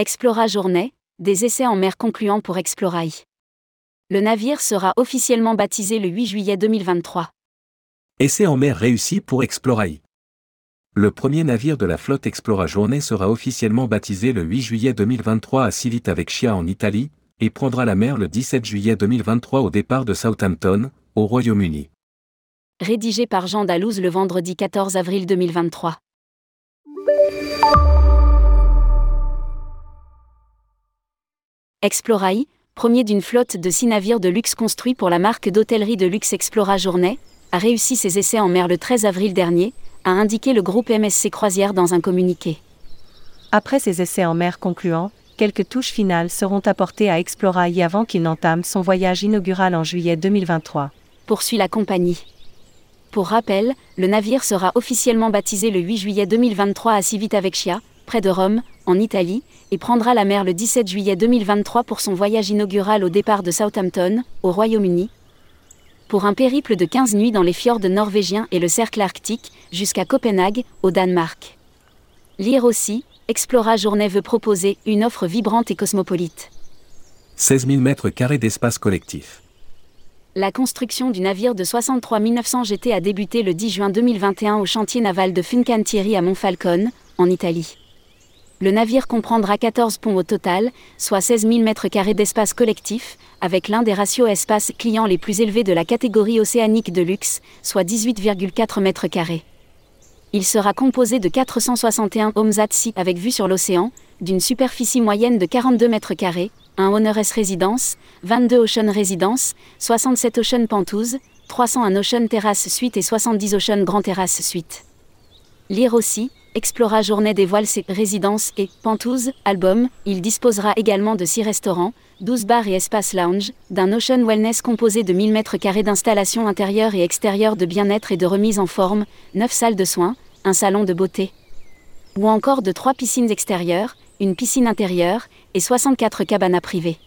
Explora Journée, des essais en mer concluants pour Explorai. Le navire sera officiellement baptisé le 8 juillet 2023. Essai en mer réussi pour Explorai. Le premier navire de la flotte Explora Journée sera officiellement baptisé le 8 juillet 2023 à Civitavecchia en Italie, et prendra la mer le 17 juillet 2023 au départ de Southampton, au Royaume-Uni. Rédigé par Jean Dalouse le vendredi 14 avril 2023. Explorai, premier d'une flotte de six navires de luxe construits pour la marque d'hôtellerie de luxe Explora Journée, a réussi ses essais en mer le 13 avril dernier, a indiqué le groupe MSC Croisière dans un communiqué. Après ces essais en mer concluants, quelques touches finales seront apportées à Explorai avant qu'il n'entame son voyage inaugural en juillet 2023. Poursuit la compagnie. Pour rappel, le navire sera officiellement baptisé le 8 juillet 2023 à Civitavecchia, près de Rome, en Italie, et prendra la mer le 17 juillet 2023 pour son voyage inaugural au départ de Southampton, au Royaume-Uni. Pour un périple de 15 nuits dans les fjords norvégiens et le cercle arctique, jusqu'à Copenhague, au Danemark. Lire aussi, Explora Journée veut proposer une offre vibrante et cosmopolite. 16 000 mètres carrés d'espace collectif. La construction du navire de 63 900 GT a débuté le 10 juin 2021 au chantier naval de Fincantieri à Monfalcone, en Italie. Le navire comprendra 14 ponts au total, soit 16 000 m2 d'espace collectif, avec l'un des ratios espace client les plus élevés de la catégorie océanique de luxe, soit 18,4 m2. Il sera composé de 461 Omzatsi avec vue sur l'océan, d'une superficie moyenne de 42 m2, un Honores Residence, 22 Ocean Residence, 67 Ocean Pantouse, 301 Ocean Terrace Suite et 70 Ocean Grand Terrace Suite. Lire aussi, Explora Journée dévoile ses résidences et Pantouse, album. Il disposera également de 6 restaurants, 12 bars et espaces lounge, d'un Ocean Wellness composé de 1000 m2 d'installation intérieure et extérieure de bien-être et de remise en forme, 9 salles de soins, un salon de beauté. Ou encore de 3 piscines extérieures, une piscine intérieure et 64 cabanas privées.